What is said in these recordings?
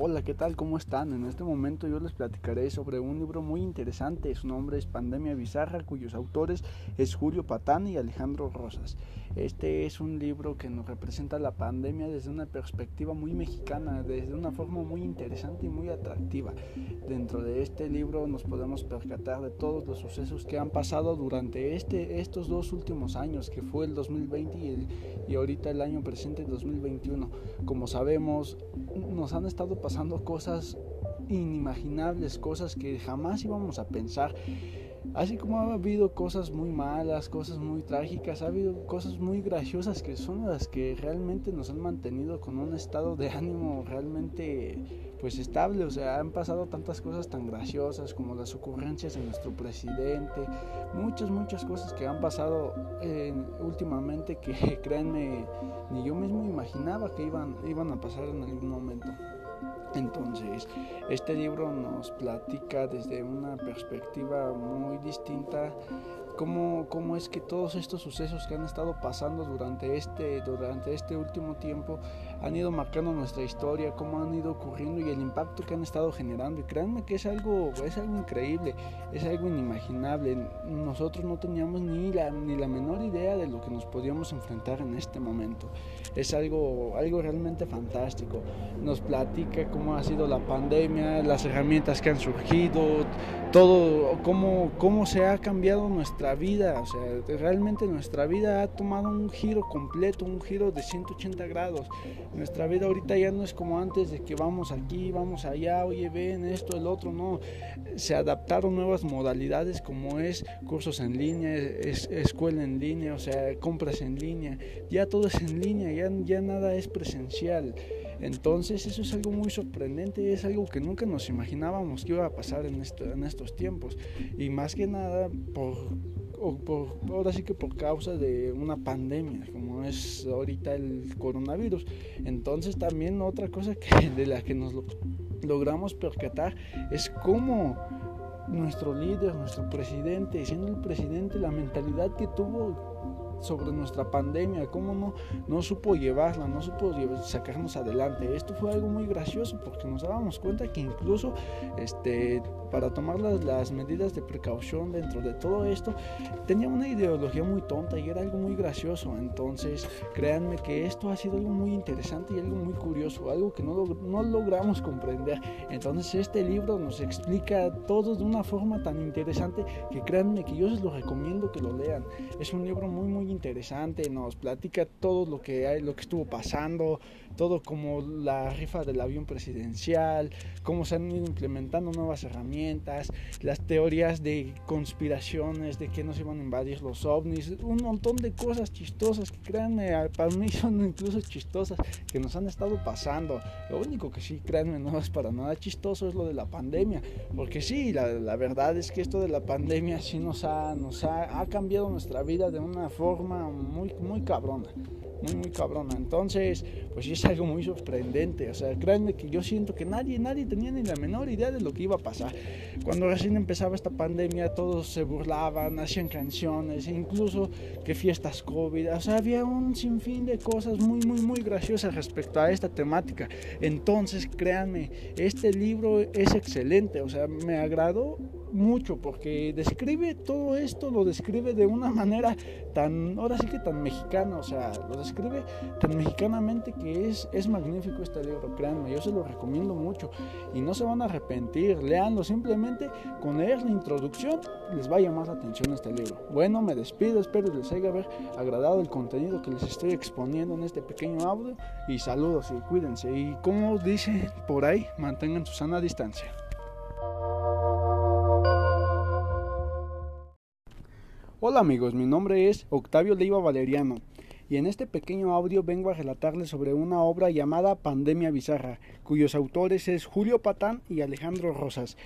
Hola, ¿qué tal? ¿Cómo están? En este momento yo les platicaré sobre un libro muy interesante. Su nombre es Pandemia Bizarra, cuyos autores es Julio Patán y Alejandro Rosas. Este es un libro que nos representa la pandemia desde una perspectiva muy mexicana, desde una forma muy interesante y muy atractiva. Dentro de este libro nos podemos percatar de todos los sucesos que han pasado durante este, estos dos últimos años, que fue el 2020 y, el, y ahorita el año presente, el 2021. Como sabemos, nos han estado pasando pasando cosas inimaginables, cosas que jamás íbamos a pensar. Así como ha habido cosas muy malas, cosas muy trágicas, ha habido cosas muy graciosas que son las que realmente nos han mantenido con un estado de ánimo realmente pues estable, o sea, han pasado tantas cosas tan graciosas como las ocurrencias de nuestro presidente, muchas muchas cosas que han pasado eh, últimamente que créanme ni yo mismo imaginaba que iban iban a pasar en algún momento. Entonces, este libro nos platica desde una perspectiva muy distinta cómo, cómo es que todos estos sucesos que han estado pasando durante este, durante este último tiempo han ido marcando nuestra historia, cómo han ido ocurriendo y el impacto que han estado generando. Y créanme que es algo, es algo increíble, es algo inimaginable. Nosotros no teníamos ni la, ni la menor idea de lo que nos podíamos enfrentar en este momento. Es algo, algo realmente fantástico. Nos platica cómo ha sido la pandemia, las herramientas que han surgido, todo, cómo, cómo se ha cambiado nuestra vida. O sea, realmente nuestra vida ha tomado un giro completo, un giro de 180 grados. Nuestra vida ahorita ya no es como antes de que vamos aquí, vamos allá, oye, ven esto, el otro, no. Se adaptaron nuevas modalidades como es cursos en línea, es, escuela en línea, o sea, compras en línea. Ya todo es en línea, ya, nada es presencial. Entonces eso es algo muy sorprendente, es algo que nunca nos imaginábamos que iba a pasar en estos tiempos. Y más que nada por, por, ahora sí que por causa de una pandemia, como es ahorita el coronavirus. Entonces también otra cosa que, de la que nos logramos percatar es cómo nuestro líder, nuestro presidente, siendo el presidente, la mentalidad que tuvo sobre nuestra pandemia, cómo no, no supo llevarla, no supo sacarnos adelante. Esto fue algo muy gracioso porque nos dábamos cuenta que incluso este, para tomar las, las medidas de precaución dentro de todo esto, tenía una ideología muy tonta y era algo muy gracioso. Entonces, créanme que esto ha sido algo muy interesante y algo muy curioso, algo que no, no logramos comprender. Entonces, este libro nos explica todo de una forma tan interesante que créanme que yo les lo recomiendo que lo lean. Es un libro muy, muy interesante, nos platica todo lo que lo que estuvo pasando, todo como la rifa del avión presidencial, cómo se han ido implementando nuevas herramientas, las teorías de conspiraciones, de que nos iban a invadir los ovnis, un montón de cosas chistosas que créanme, para mí son incluso chistosas que nos han estado pasando. Lo único que sí, créanme, no es para nada chistoso es lo de la pandemia, porque sí, la, verdad es que esto de la pandemia sí nos ha, nos ha, ha cambiado nuestra vida de una forma muy, muy cabrona muy, muy cabrona. Entonces, pues sí es algo muy sorprendente. O sea, créanme que yo siento que nadie, nadie tenía ni la menor idea de lo que iba a pasar. Cuando recién empezaba esta pandemia, todos se burlaban, hacían canciones, e incluso que fiestas COVID. O sea, había un sinfín de cosas muy, muy, muy graciosas respecto a esta temática. Entonces, créanme, este libro es excelente. O sea, me agradó mucho porque describe todo esto, lo describe de una manera tan, ahora sí que tan mexicana, o sea, lo describe tan mexicanamente que es, es magnífico este libro, créanme, yo se lo recomiendo mucho y no se van a arrepentir, leanlo, simplemente con leer la introducción les va a llamar la atención este libro. Bueno, me despido, espero les haya agradado el contenido que les estoy exponiendo en este pequeño audio y saludos y cuídense y como dice por ahí, mantengan su sana distancia. Hola amigos, mi nombre es Octavio Leiva Valeriano y en este pequeño audio vengo a relatarles sobre una obra llamada Pandemia Bizarra, cuyos autores es Julio Patán y Alejandro Rosas.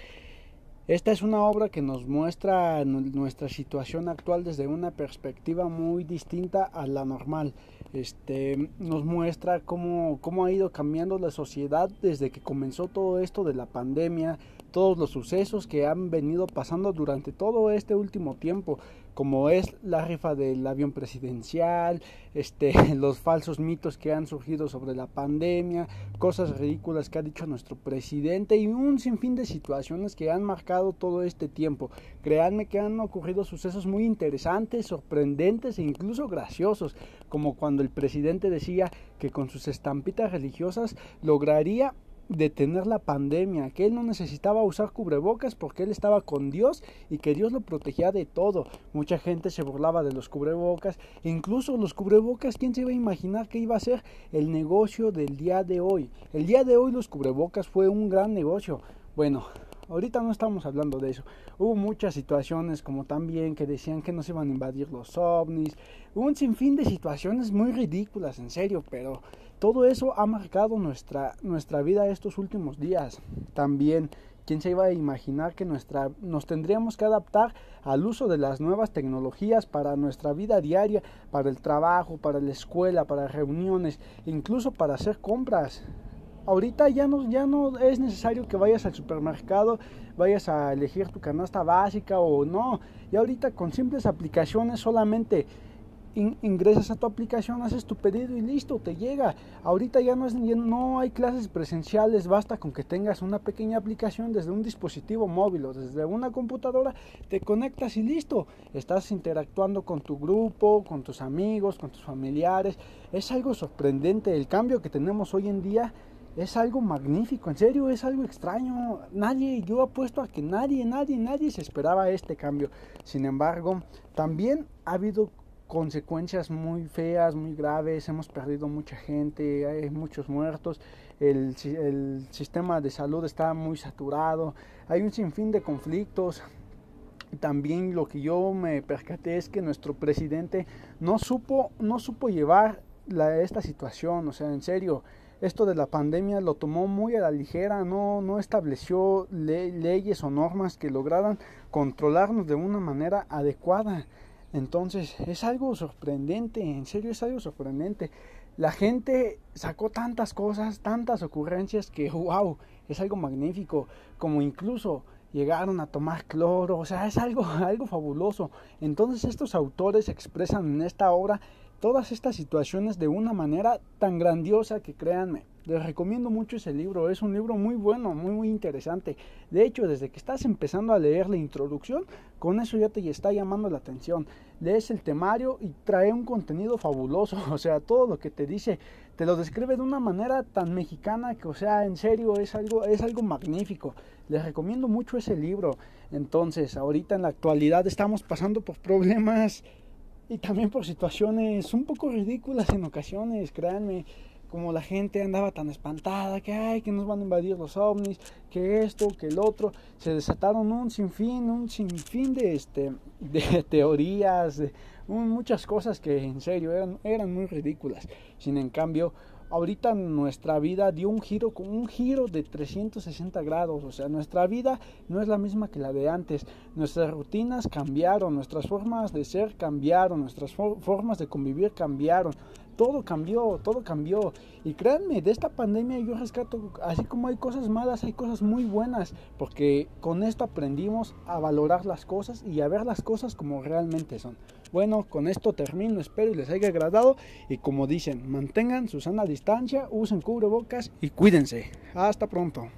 Esta es una obra que nos muestra nuestra situación actual desde una perspectiva muy distinta a la normal. Este, nos muestra cómo, cómo ha ido cambiando la sociedad desde que comenzó todo esto de la pandemia, todos los sucesos que han venido pasando durante todo este último tiempo, como es la rifa del avión presidencial, este, los falsos mitos que han surgido sobre la pandemia, cosas ridículas que ha dicho nuestro presidente y un sinfín de situaciones que han marcado todo este tiempo. Créanme que han ocurrido sucesos muy interesantes, sorprendentes e incluso graciosos, como cuando el presidente decía que con sus estampitas religiosas lograría detener la pandemia, que él no necesitaba usar cubrebocas porque él estaba con Dios y que Dios lo protegía de todo. Mucha gente se burlaba de los cubrebocas, incluso los cubrebocas, ¿quién se iba a imaginar que iba a ser el negocio del día de hoy? El día de hoy los cubrebocas fue un gran negocio. Bueno, ahorita no estamos hablando de eso. Hubo muchas situaciones como también que decían que no se iban a invadir los ovnis. Hubo un sinfín de situaciones muy ridículas, en serio, pero todo eso ha marcado nuestra, nuestra vida estos últimos días. También, ¿quién se iba a imaginar que nuestra, nos tendríamos que adaptar al uso de las nuevas tecnologías para nuestra vida diaria, para el trabajo, para la escuela, para reuniones, incluso para hacer compras? Ahorita ya no, ya no es necesario que vayas al supermercado, vayas a elegir tu canasta básica o no. Y ahorita con simples aplicaciones solamente ingresas a tu aplicación, haces tu pedido y listo, te llega. Ahorita ya no, es, no hay clases presenciales, basta con que tengas una pequeña aplicación desde un dispositivo móvil o desde una computadora, te conectas y listo. Estás interactuando con tu grupo, con tus amigos, con tus familiares. Es algo sorprendente el cambio que tenemos hoy en día. Es algo magnífico, en serio, es algo extraño. Nadie, yo apuesto a que nadie, nadie, nadie se esperaba este cambio. Sin embargo, también ha habido consecuencias muy feas, muy graves, hemos perdido mucha gente, hay muchos muertos, el, sistema de salud está muy saturado, hay un sinfín de conflictos. También lo que yo me percaté es que nuestro presidente no supo, no supo llevar esta situación, o sea, en serio, esto de la pandemia lo tomó muy a la ligera, no, no estableció leyes o normas que lograran controlarnos de una manera adecuada. Entonces es algo sorprendente, en serio es algo sorprendente. La gente sacó tantas cosas, tantas ocurrencias que, wow, es algo magnífico, como incluso llegaron a tomar cloro, o sea, es algo, algo fabuloso. Entonces estos autores expresan en esta obra todas estas situaciones de una manera tan grandiosa que créanme, les recomiendo mucho ese libro, es un libro muy bueno, muy muy interesante. De hecho, desde que estás empezando a leer la introducción, con eso ya te está llamando la atención. Lees el temario y trae un contenido fabuloso, o sea, todo lo que te dice te lo describe de una manera tan mexicana que, o sea, en serio es algo es algo magnífico. Les recomiendo mucho ese libro. Entonces, ahorita en la actualidad estamos pasando por problemas y también por situaciones un poco ridículas en ocasiones, créanme, como la gente andaba tan espantada, que ay, que nos van a invadir los ovnis, que esto, que el otro, se desataron un sinfín, un sinfín de este de teorías, de muchas cosas que en serio eran, eran muy ridículas. Sin en cambio, ahorita nuestra vida dio un giro con un giro de 360 grados, o sea, nuestra vida no es la misma que la de antes, nuestras rutinas cambiaron, nuestras formas de ser cambiaron, nuestras formas de convivir cambiaron, todo cambió, todo cambió. Y créanme, de esta pandemia yo rescato, así como hay cosas malas, hay cosas muy buenas, porque con esto aprendimos a valorar las cosas y a ver las cosas como realmente son. Bueno, con esto termino, espero y les haya agradado y como dicen, mantengan su sana distancia, usen cubrebocas y cuídense. Hasta pronto.